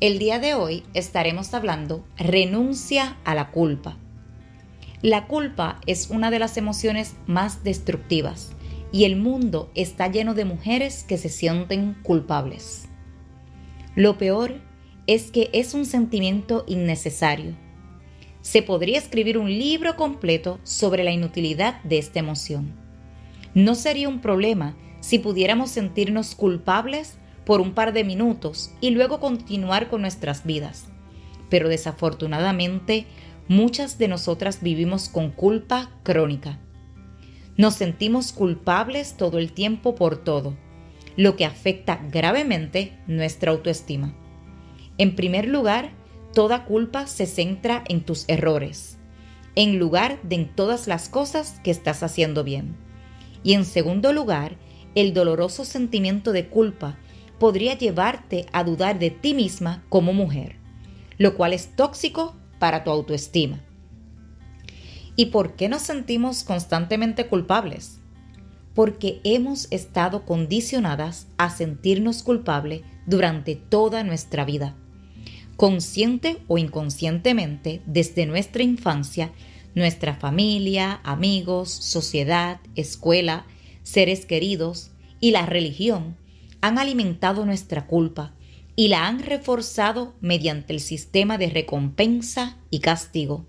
El día de hoy estaremos hablando renuncia a la culpa. La culpa es una de las emociones más destructivas y el mundo está lleno de mujeres que se sienten culpables. Lo peor es que es un sentimiento innecesario. Se podría escribir un libro completo sobre la inutilidad de esta emoción. No sería un problema si pudiéramos sentirnos culpables por un par de minutos y luego continuar con nuestras vidas. Pero desafortunadamente, muchas de nosotras vivimos con culpa crónica. Nos sentimos culpables todo el tiempo por todo, lo que afecta gravemente nuestra autoestima. En primer lugar, toda culpa se centra en tus errores, en lugar de en todas las cosas que estás haciendo bien. Y en segundo lugar, el doloroso sentimiento de culpa podría llevarte a dudar de ti misma como mujer, lo cual es tóxico para tu autoestima. ¿Y por qué nos sentimos constantemente culpables? Porque hemos estado condicionadas a sentirnos culpables durante toda nuestra vida. Consciente o inconscientemente, desde nuestra infancia, nuestra familia, amigos, sociedad, escuela, seres queridos y la religión han alimentado nuestra culpa y la han reforzado mediante el sistema de recompensa y castigo.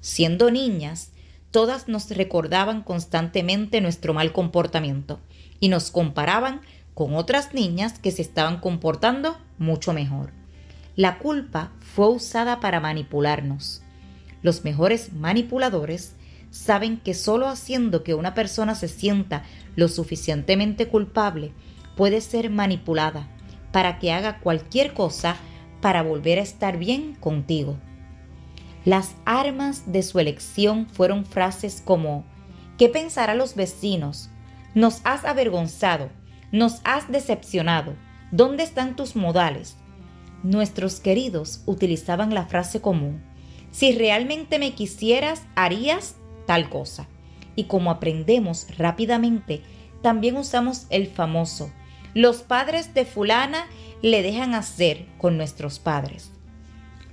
Siendo niñas, todas nos recordaban constantemente nuestro mal comportamiento y nos comparaban con otras niñas que se estaban comportando mucho mejor. La culpa fue usada para manipularnos. Los mejores manipuladores saben que solo haciendo que una persona se sienta lo suficientemente culpable puede ser manipulada para que haga cualquier cosa para volver a estar bien contigo. Las armas de su elección fueron frases como ¿qué pensarán los vecinos? Nos has avergonzado, nos has decepcionado, ¿dónde están tus modales? Nuestros queridos utilizaban la frase común, si realmente me quisieras, harías tal cosa. Y como aprendemos rápidamente, también usamos el famoso, los padres de fulana le dejan hacer con nuestros padres.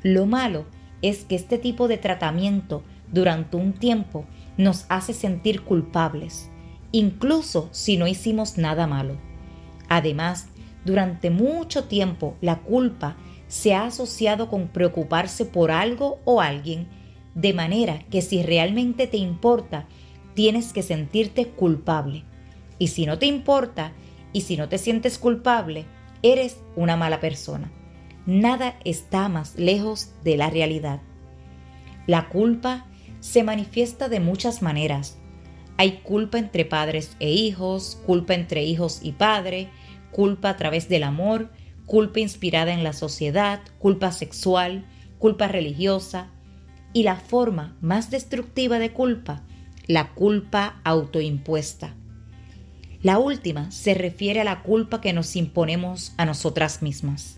Lo malo es que este tipo de tratamiento durante un tiempo nos hace sentir culpables, incluso si no hicimos nada malo. Además, durante mucho tiempo la culpa se ha asociado con preocuparse por algo o alguien, de manera que si realmente te importa, tienes que sentirte culpable. Y si no te importa, y si no te sientes culpable, eres una mala persona. Nada está más lejos de la realidad. La culpa se manifiesta de muchas maneras. Hay culpa entre padres e hijos, culpa entre hijos y padre, culpa a través del amor, culpa inspirada en la sociedad, culpa sexual, culpa religiosa y la forma más destructiva de culpa, la culpa autoimpuesta. La última se refiere a la culpa que nos imponemos a nosotras mismas.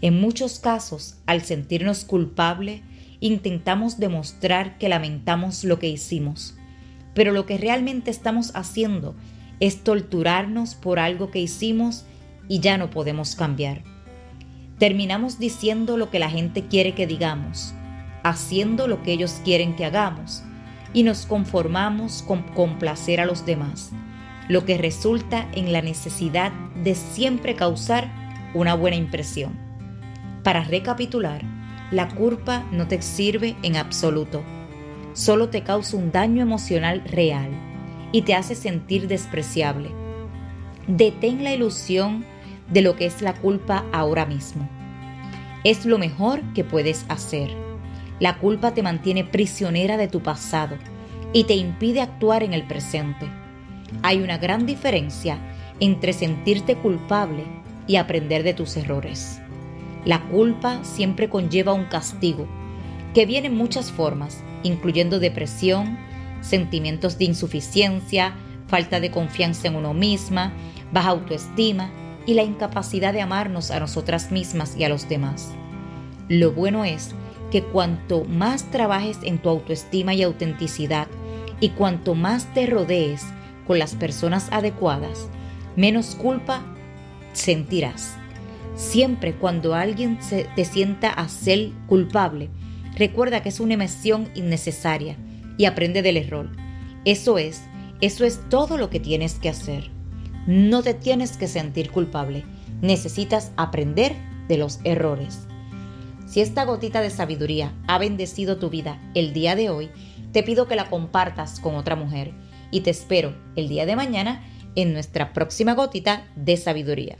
En muchos casos, al sentirnos culpable, intentamos demostrar que lamentamos lo que hicimos, pero lo que realmente estamos haciendo es torturarnos por algo que hicimos y ya no podemos cambiar. Terminamos diciendo lo que la gente quiere que digamos, haciendo lo que ellos quieren que hagamos, y nos conformamos con complacer a los demás lo que resulta en la necesidad de siempre causar una buena impresión. Para recapitular, la culpa no te sirve en absoluto, solo te causa un daño emocional real y te hace sentir despreciable. Detén la ilusión de lo que es la culpa ahora mismo. Es lo mejor que puedes hacer. La culpa te mantiene prisionera de tu pasado y te impide actuar en el presente. Hay una gran diferencia entre sentirte culpable y aprender de tus errores. La culpa siempre conlleva un castigo, que viene en muchas formas, incluyendo depresión, sentimientos de insuficiencia, falta de confianza en uno misma, baja autoestima y la incapacidad de amarnos a nosotras mismas y a los demás. Lo bueno es que cuanto más trabajes en tu autoestima y autenticidad y cuanto más te rodees con las personas adecuadas, menos culpa sentirás. Siempre cuando alguien te sienta a ser culpable, recuerda que es una emisión innecesaria y aprende del error. Eso es, eso es todo lo que tienes que hacer. No te tienes que sentir culpable, necesitas aprender de los errores. Si esta gotita de sabiduría ha bendecido tu vida el día de hoy, te pido que la compartas con otra mujer y te espero el día de mañana en nuestra próxima gotita de sabiduría.